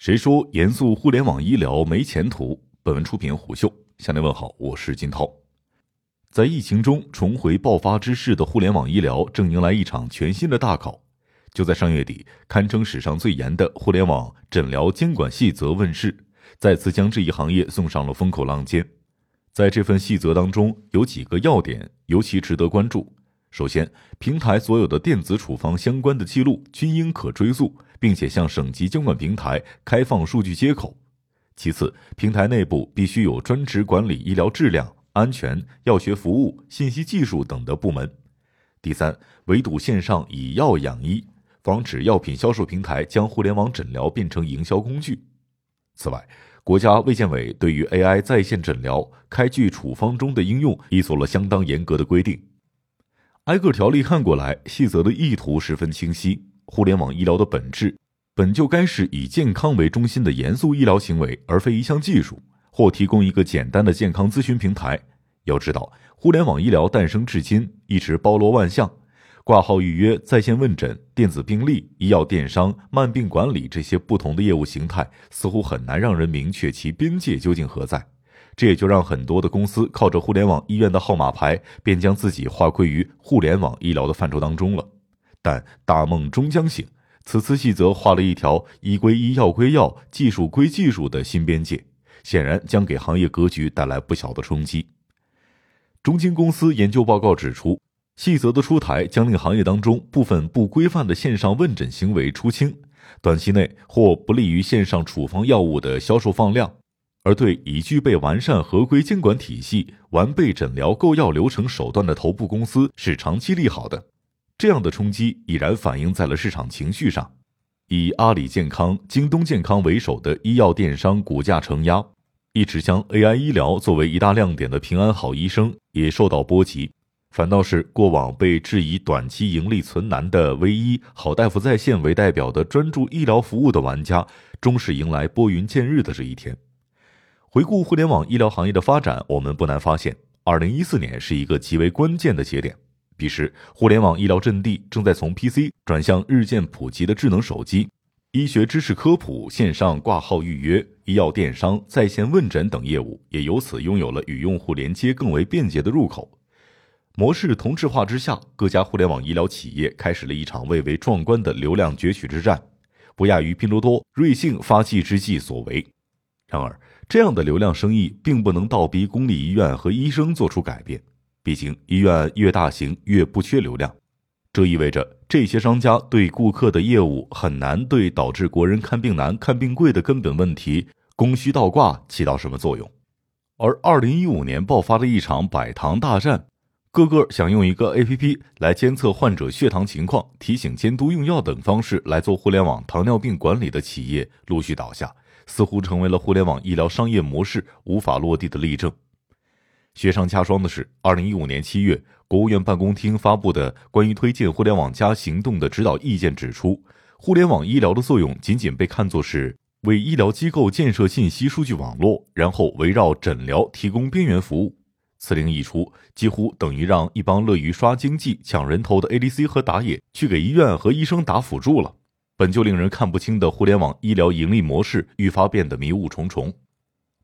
谁说严肃互联网医疗没前途？本文出品虎嗅，向您问好，我是金涛。在疫情中重回爆发之势的互联网医疗，正迎来一场全新的大考。就在上月底，堪称史上最严的互联网诊疗监管细则问世，再次将这一行业送上了风口浪尖。在这份细则当中，有几个要点尤其值得关注。首先，平台所有的电子处方相关的记录均应可追溯。并且向省级监管平台开放数据接口。其次，平台内部必须有专职管理医疗质量、安全、药学服务、信息技术等的部门。第三，围堵线上以药养医，防止药品销售平台将互联网诊疗变成营销工具。此外，国家卫健委对于 AI 在线诊疗开具处方中的应用，已做了相当严格的规定。挨个条例看过来，细则的意图十分清晰。互联网医疗的本质，本就该是以健康为中心的严肃医疗行为，而非一项技术或提供一个简单的健康咨询平台。要知道，互联网医疗诞生至今，一直包罗万象，挂号预约、在线问诊、电子病历、医药电商、慢病管理这些不同的业务形态，似乎很难让人明确其边界究竟何在。这也就让很多的公司靠着互联网医院的号码牌，便将自己划归于互联网医疗的范畴当中了。但大梦终将醒，此次细则画了一条医归医、药归药、技术归技术的新边界，显然将给行业格局带来不小的冲击。中金公司研究报告指出，细则的出台将令行业当中部分不规范的线上问诊行为出清，短期内或不利于线上处方药物的销售放量，而对已具备完善合规监管体系、完备诊疗购药流程手段的头部公司是长期利好的。这样的冲击已然反映在了市场情绪上，以阿里健康、京东健康为首的医药电商股价承压，一直将 AI 医疗作为一大亮点的平安好医生也受到波及，反倒是过往被质疑短期盈利存难的唯一、好大夫在线为代表的专注医疗服务的玩家，终是迎来拨云见日的这一天。回顾互联网医疗行业的发展，我们不难发现，二零一四年是一个极为关键的节点。彼时，互联网医疗阵地正在从 PC 转向日渐普及的智能手机，医学知识科普、线上挂号预约、医药电商、在线问诊等业务也由此拥有了与用户连接更为便捷的入口。模式同质化之下，各家互联网医疗企业开始了一场蔚为壮观的流量攫取之战，不亚于拼多多、瑞幸发迹之际所为。然而，这样的流量生意并不能倒逼公立医院和医生做出改变。毕竟，医院越大型越不缺流量，这意味着这些商家对顾客的业务很难对导致国人看病难、看病贵的根本问题——供需倒挂起到什么作用。而二零一五年爆发的一场百糖大战，个个想用一个 APP 来监测患者血糖情况、提醒监督用药等方式来做互联网糖尿病管理的企业陆续倒下，似乎成为了互联网医疗商业模式无法落地的例证。雪上加霜的是，二零一五年七月，国务院办公厅发布的关于推进“互联网加”行动的指导意见指出，互联网医疗的作用仅仅被看作是为医疗机构建设信息数据网络，然后围绕诊疗提供边缘服务。此令一出，几乎等于让一帮乐于刷经济、抢人头的 ADC 和打野去给医院和医生打辅助了。本就令人看不清的互联网医疗盈利模式，愈发变得迷雾重重。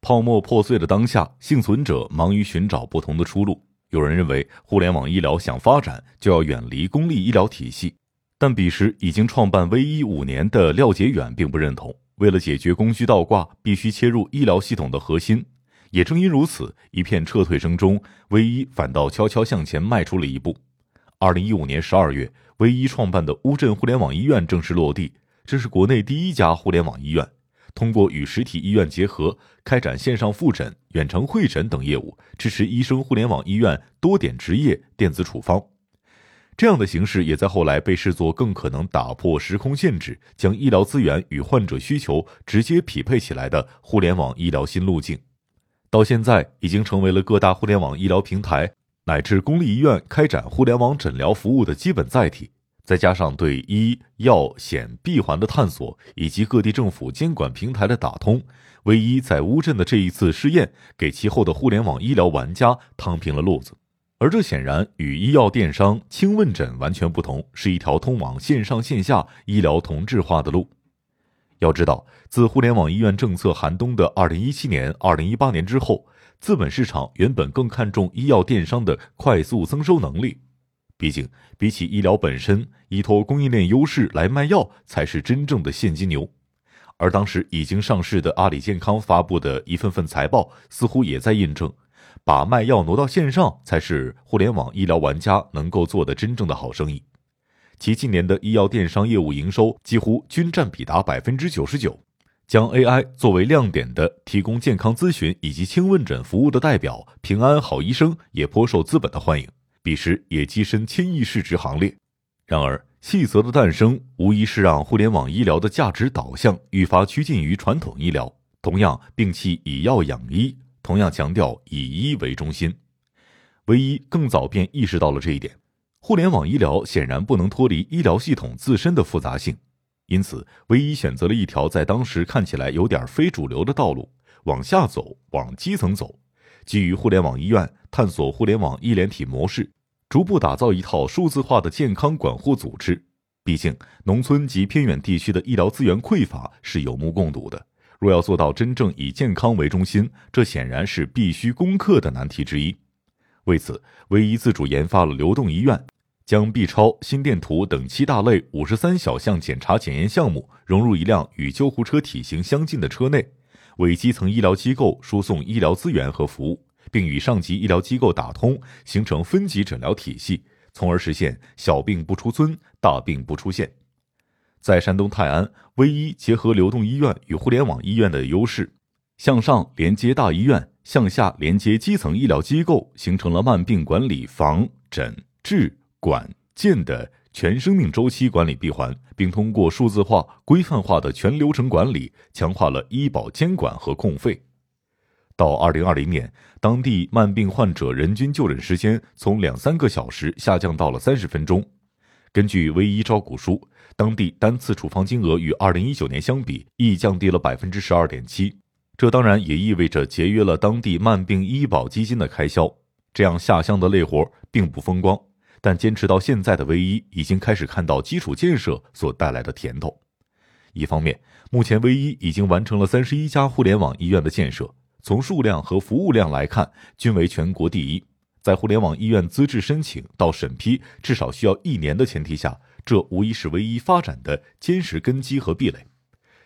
泡沫破碎的当下，幸存者忙于寻找不同的出路。有人认为，互联网医疗想发展，就要远离公立医疗体系。但彼时已经创办微医五年的廖杰远并不认同。为了解决供需倒挂，必须切入医疗系统的核心。也正因如此，一片撤退声中，微医反倒悄悄向前迈出了一步。二零一五年十二月，唯一创办的乌镇互联网医院正式落地，这是国内第一家互联网医院。通过与实体医院结合，开展线上复诊、远程会诊等业务，支持医生互联网医院多点执业、电子处方。这样的形式也在后来被视作更可能打破时空限制，将医疗资源与患者需求直接匹配起来的互联网医疗新路径。到现在，已经成为了各大互联网医疗平台乃至公立医院开展互联网诊疗服务的基本载体。再加上对医药险闭环的探索，以及各地政府监管平台的打通，唯一在乌镇的这一次试验，给其后的互联网医疗玩家趟平了路子。而这显然与医药电商、轻问诊完全不同，是一条通往线上线下医疗同质化的路。要知道，自互联网医院政策寒冬的二零一七年、二零一八年之后，资本市场原本更看重医药电商的快速增收能力。毕竟，比起医疗本身，依托供应链优势来卖药才是真正的现金流。而当时已经上市的阿里健康发布的一份份财报，似乎也在印证，把卖药挪到线上，才是互联网医疗玩家能够做的真正的好生意。其近年的医药电商业务营收几乎均占比达百分之九十九，将 AI 作为亮点的提供健康咨询以及轻问诊服务的代表平安好医生也颇受资本的欢迎，彼时也跻身千亿市值行列。然而，细则的诞生无疑是让互联网医疗的价值导向愈发趋近于传统医疗，同样摒弃以药养医，同样强调以医为中心。唯一更早便意识到了这一点。互联网医疗显然不能脱离医疗系统自身的复杂性，因此，唯一选择了一条在当时看起来有点非主流的道路，往下走，往基层走，基于互联网医院探索互联网医联体模式，逐步打造一套数字化的健康管护组织。毕竟，农村及偏远地区的医疗资源匮乏是有目共睹的，若要做到真正以健康为中心，这显然是必须攻克的难题之一。为此，唯一自主研发了流动医院。将 B 超、心电图等七大类五十三小项检查检验项目融入一辆与救护车体型相近的车内，为基层医疗机构输送医疗资源和服务，并与上级医疗机构打通，形成分级诊疗体系，从而实现小病不出村，大病不出县。在山东泰安，唯一结合流动医院与互联网医院的优势，向上连接大医院，向下连接基层医疗机构，形成了慢病管理防诊治。管建的全生命周期管理闭环，并通过数字化、规范化的全流程管理，强化了医保监管和控费。到二零二零年，当地慢病患者人均就诊时间从两三个小时下降到了三十分钟。根据唯一招股书，当地单次处方金额与二零一九年相比，亦降低了百分之十二点七。这当然也意味着节约了当地慢病医保基金的开销。这样下乡的累活并不风光。但坚持到现在的唯一已经开始看到基础建设所带来的甜头。一方面，目前唯一已经完成了三十一家互联网医院的建设，从数量和服务量来看均为全国第一。在互联网医院资质申请到审批至少需要一年的前提下，这无疑是唯一发展的坚实根基和壁垒。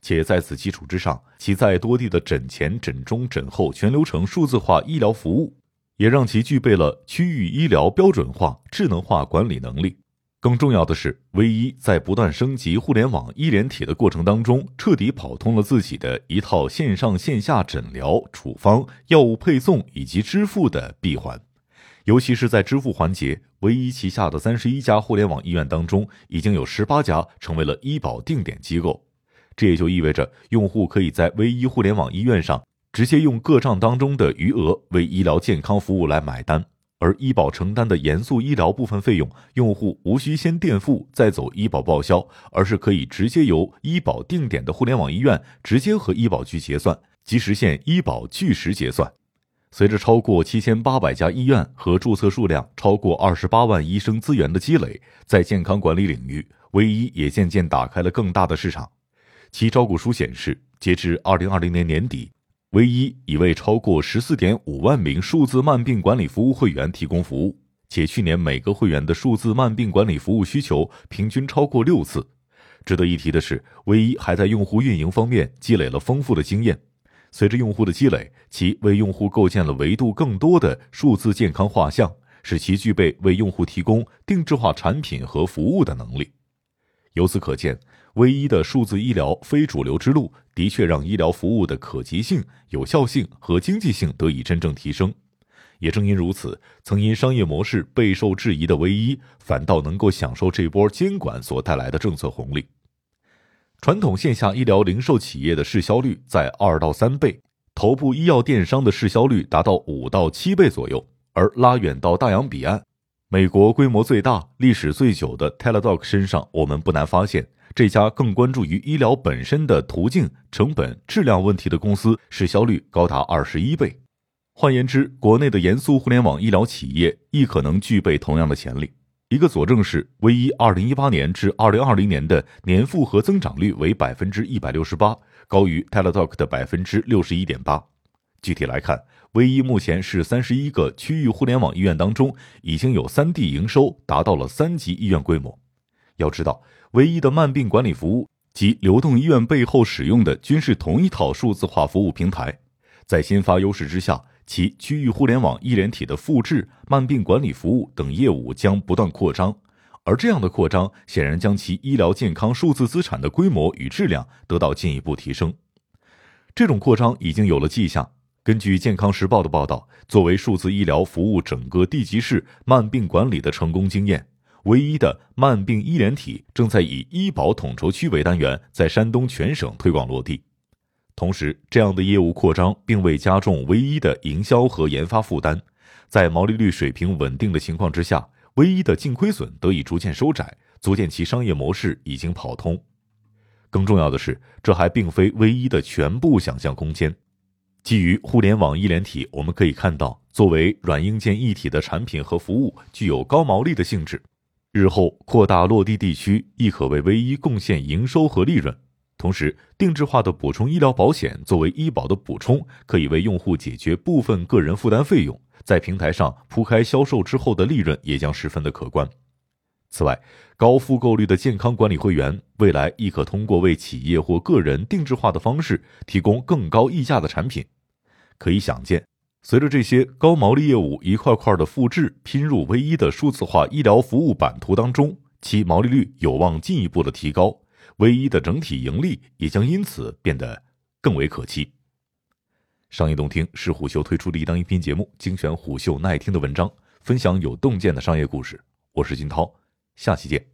且在此基础之上，其在多地的诊前、诊中、诊后全流程数字化医疗服务。也让其具备了区域医疗标准化、智能化管理能力。更重要的是，唯一在不断升级互联网医联体的过程当中，彻底跑通了自己的一套线上线下诊疗、处方、药物配送以及支付的闭环。尤其是在支付环节，唯一旗下的三十一家互联网医院当中，已经有十八家成为了医保定点机构。这也就意味着，用户可以在唯一互联网医院上。直接用各账当中的余额为医疗健康服务来买单，而医保承担的严肃医疗部分费用，用户无需先垫付再走医保报销，而是可以直接由医保定点的互联网医院直接和医保局结算，即实现医保据实结算。随着超过七千八百家医院和注册数量超过二十八万医生资源的积累，在健康管理领域，唯一也渐渐打开了更大的市场。其招股书显示，截至二零二零年年底。唯一已为超过十四点五万名数字慢病管理服务会员提供服务，且去年每个会员的数字慢病管理服务需求平均超过六次。值得一提的是，唯一还在用户运营方面积累了丰富的经验。随着用户的积累，其为用户构建了维度更多的数字健康画像，使其具备为用户提供定制化产品和服务的能力。由此可见。唯一的数字医疗非主流之路，的确让医疗服务的可及性、有效性和经济性得以真正提升。也正因如此，曾因商业模式备受质疑的唯一，反倒能够享受这波监管所带来的政策红利。传统线下医疗零售企业的市销率在二到三倍，头部医药电商的市销率达到五到七倍左右。而拉远到大洋彼岸，美国规模最大、历史最久的 Teladoc 身上，我们不难发现。这家更关注于医疗本身的途径、成本、质量问题的公司，市销率高达二十一倍。换言之，国内的严肃互联网医疗企业亦可能具备同样的潜力。一个佐证是，唯一二零一八年至二零二零年的年复合增长率为百分之一百六十八，高于 Teladoc 的百分之六十一点八。具体来看，唯一目前是三十一个区域互联网医院当中，已经有三 D 营收达到了三级医院规模。要知道，唯一的慢病管理服务及流动医院背后使用的均是同一套数字化服务平台，在新发优势之下。其区域互联网医联体的复制、慢病管理服务等业务将不断扩张，而这样的扩张显然将其医疗健康数字资产的规模与质量得到进一步提升。这种扩张已经有了迹象。根据健康时报的报道，作为数字医疗服务整个地级市慢病管理的成功经验，唯一的慢病医联体正在以医保统筹区为单元，在山东全省推广落地。同时，这样的业务扩张并未加重唯一的营销和研发负担，在毛利率水平稳定的情况之下，唯一的净亏损得以逐渐收窄，足见其商业模式已经跑通。更重要的是，这还并非唯一的全部想象空间。基于互联网医联体，我们可以看到，作为软硬件一体的产品和服务具有高毛利的性质，日后扩大落地地区，亦可为唯一贡献营收和利润。同时，定制化的补充医疗保险作为医保的补充，可以为用户解决部分个人负担费用，在平台上铺开销售之后的利润也将十分的可观。此外，高复购率的健康管理会员，未来亦可通过为企业或个人定制化的方式提供更高溢价的产品。可以想见，随着这些高毛利业务一块块的复制拼入唯一的数字化医疗服务版图当中，其毛利率有望进一步的提高。唯一的整体盈利也将因此变得更为可期。商业洞听是虎嗅推出的一档音频节目，精选虎嗅耐听的文章，分享有洞见的商业故事。我是金涛，下期见。